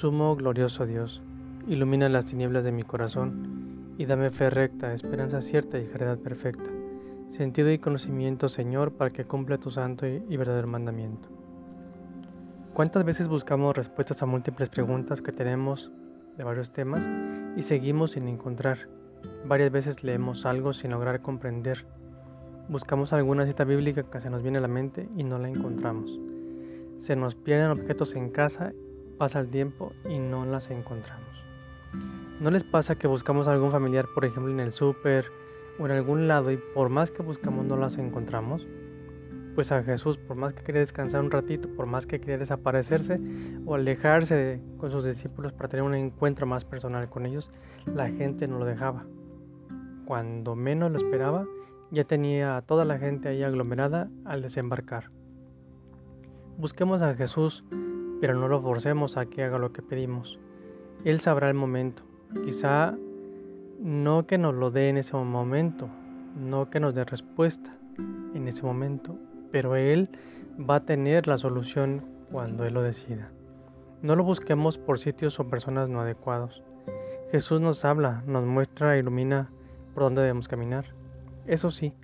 Sumo glorioso Dios, ilumina las tinieblas de mi corazón y dame fe recta, esperanza cierta y caridad perfecta, sentido y conocimiento, Señor, para que cumpla tu santo y verdadero mandamiento. ¿Cuántas veces buscamos respuestas a múltiples preguntas que tenemos de varios temas y seguimos sin encontrar? Varias veces leemos algo sin lograr comprender. Buscamos alguna cita bíblica que se nos viene a la mente y no la encontramos. Se nos pierden objetos en casa, pasa el tiempo y no las encontramos. ¿No les pasa que buscamos a algún familiar, por ejemplo, en el súper o en algún lado y por más que buscamos no las encontramos? Pues a Jesús, por más que quería descansar un ratito, por más que quería desaparecerse o alejarse con sus discípulos para tener un encuentro más personal con ellos, la gente no lo dejaba. Cuando menos lo esperaba, ya tenía a toda la gente ahí aglomerada al desembarcar. Busquemos a Jesús, pero no lo forcemos a que haga lo que pedimos. Él sabrá el momento. Quizá no que nos lo dé en ese momento, no que nos dé respuesta en ese momento, pero Él va a tener la solución cuando Él lo decida. No lo busquemos por sitios o personas no adecuados. Jesús nos habla, nos muestra ilumina por dónde debemos caminar. Eso sí,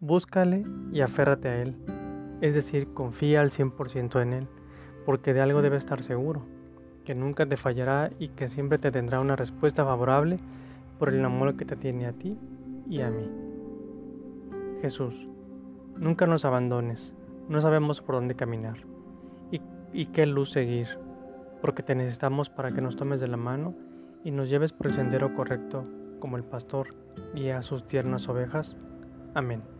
búscale y aférrate a Él. Es decir, confía al 100% en Él, porque de algo debe estar seguro, que nunca te fallará y que siempre te tendrá una respuesta favorable por el amor que te tiene a ti y a mí. Jesús, nunca nos abandones, no sabemos por dónde caminar y, y qué luz seguir, porque te necesitamos para que nos tomes de la mano y nos lleves por el sendero correcto como el pastor guía a sus tiernas ovejas. Amén.